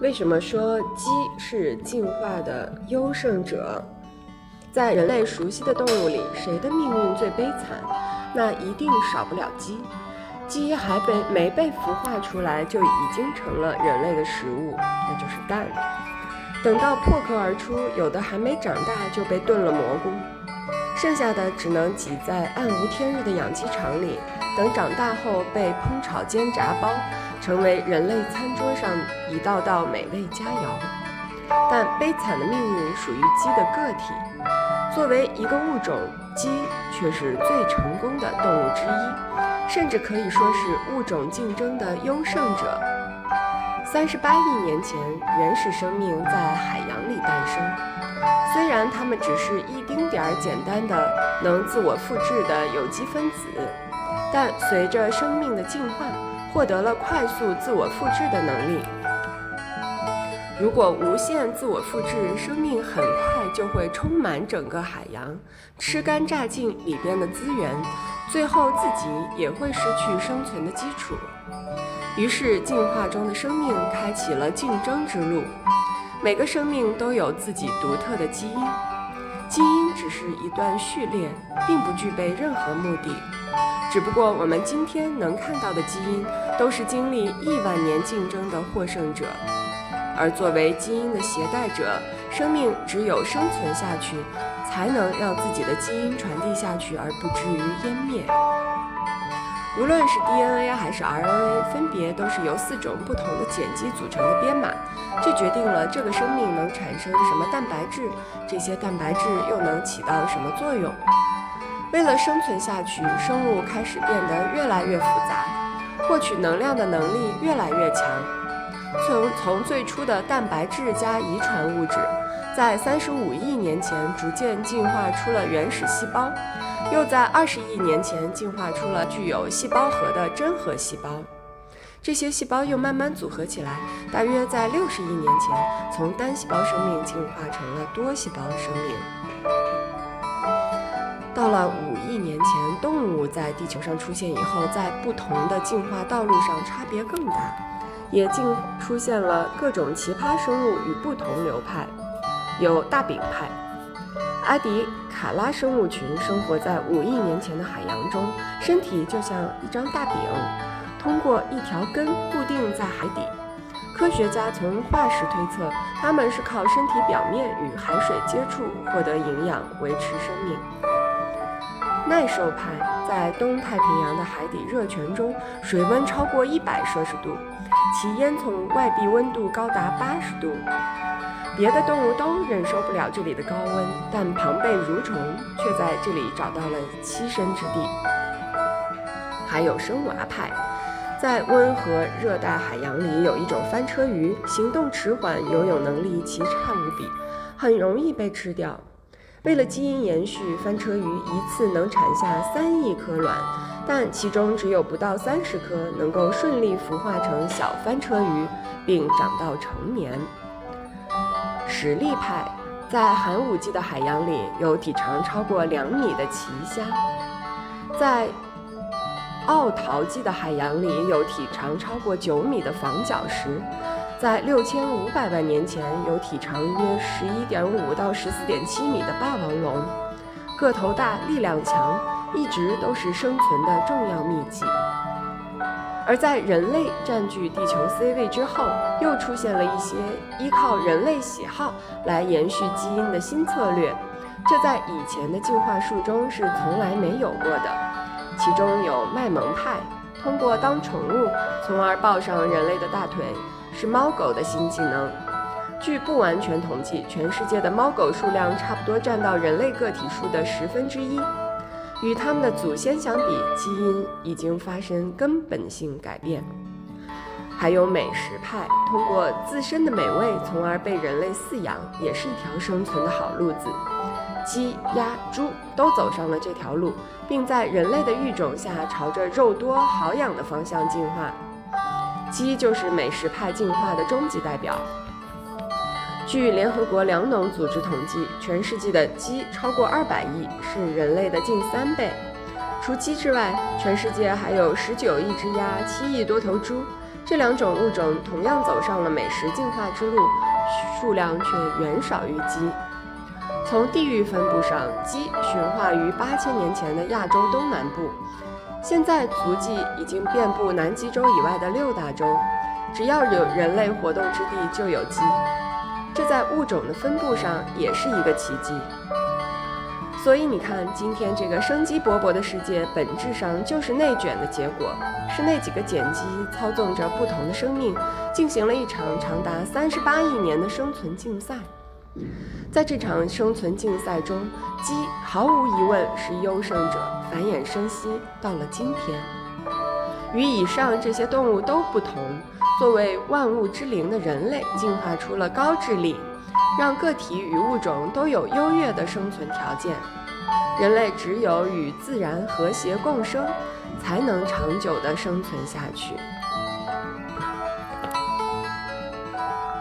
为什么说鸡是进化的优胜者？在人类熟悉的动物里，谁的命运最悲惨？那一定少不了鸡。鸡还被没被孵化出来，就已经成了人类的食物，那就是蛋。等到破壳而出，有的还没长大就被炖了蘑菇，剩下的只能挤在暗无天日的养鸡场里，等长大后被烹炒煎炸包。成为人类餐桌上一道道美味佳肴，但悲惨的命运属于鸡的个体。作为一个物种，鸡却是最成功的动物之一，甚至可以说是物种竞争的优胜者。三十八亿年前，原始生命在海洋里诞生，虽然它们只是一丁点儿简单的能自我复制的有机分子，但随着生命的进化。获得了快速自我复制的能力。如果无限自我复制，生命很快就会充满整个海洋，吃干榨尽里边的资源，最后自己也会失去生存的基础。于是，进化中的生命开启了竞争之路。每个生命都有自己独特的基因，基因只是一段序列，并不具备任何目的。只不过，我们今天能看到的基因，都是经历亿万年竞争的获胜者。而作为基因的携带者，生命只有生存下去，才能让自己的基因传递下去，而不至于湮灭。无论是 DNA 还是 RNA，分别都是由四种不同的碱基组成的编码，这决定了这个生命能产生什么蛋白质，这些蛋白质又能起到什么作用。为了生存下去，生物开始变得越来越复杂，获取能量的能力越来越强。从从最初的蛋白质加遗传物质，在三十五亿年前逐渐进化出了原始细胞，又在二十亿年前进化出了具有细胞核的真核细胞。这些细胞又慢慢组合起来，大约在六十亿年前，从单细胞生命进化成了多细胞生命。到了五亿年前，动物在地球上出现以后，在不同的进化道路上差别更大，也进出现了各种奇葩生物与不同流派。有大饼派，阿迪卡拉生物群生活在五亿年前的海洋中，身体就像一张大饼，通过一条根固定在海底。科学家从化石推测，它们是靠身体表面与海水接触获得营养，维持生命。耐受派在东太平洋的海底热泉中，水温超过一百摄氏度，其烟囱外壁温度高达八十度。别的动物都忍受不了这里的高温，但庞贝蠕虫却在这里找到了栖身之地。还有生娃派，在温和热带海洋里有一种翻车鱼，行动迟缓，游泳能力奇差无比，很容易被吃掉。为了基因延续，翻车鱼一次能产下三亿颗卵，但其中只有不到三十颗能够顺利孵化成小翻车鱼，并长到成年。实力派在寒武纪的海洋里有体长超过两米的奇虾，在奥陶纪的海洋里有体长超过九米的仿角石。在六千五百万年前，有体长约十一点五到十四点七米的霸王龙，个头大，力量强，一直都是生存的重要秘籍。而在人类占据地球 C 位之后，又出现了一些依靠人类喜好来延续基因的新策略，这在以前的进化树中是从来没有过的。其中有卖萌派，通过当宠物，从而抱上人类的大腿。是猫狗的新技能。据不完全统计，全世界的猫狗数量差不多占到人类个体数的十分之一。与它们的祖先相比，基因已经发生根本性改变。还有美食派，通过自身的美味，从而被人类饲养，也是一条生存的好路子。鸡、鸭、猪都走上了这条路，并在人类的育种下，朝着肉多好养的方向进化。鸡就是美食派进化的终极代表。据联合国粮农组织统计，全世界的鸡超过二百亿，是人类的近三倍。除鸡之外，全世界还有十九亿只鸭、七亿多头猪，这两种物种同样走上了美食进化之路，数量却远少于鸡。从地域分布上，鸡驯化于八千年前的亚洲东南部，现在足迹已经遍布南极洲以外的六大洲。只要有人类活动之地，就有鸡。这在物种的分布上也是一个奇迹。所以你看，今天这个生机勃勃的世界，本质上就是内卷的结果，是那几个碱基操纵着不同的生命，进行了一场长达三十八亿年的生存竞赛。在这场生存竞赛中，鸡毫无疑问是优胜者，繁衍生息到了今天。与以上这些动物都不同，作为万物之灵的人类，进化出了高智力，让个体与物种都有优越的生存条件。人类只有与自然和谐共生，才能长久的生存下去。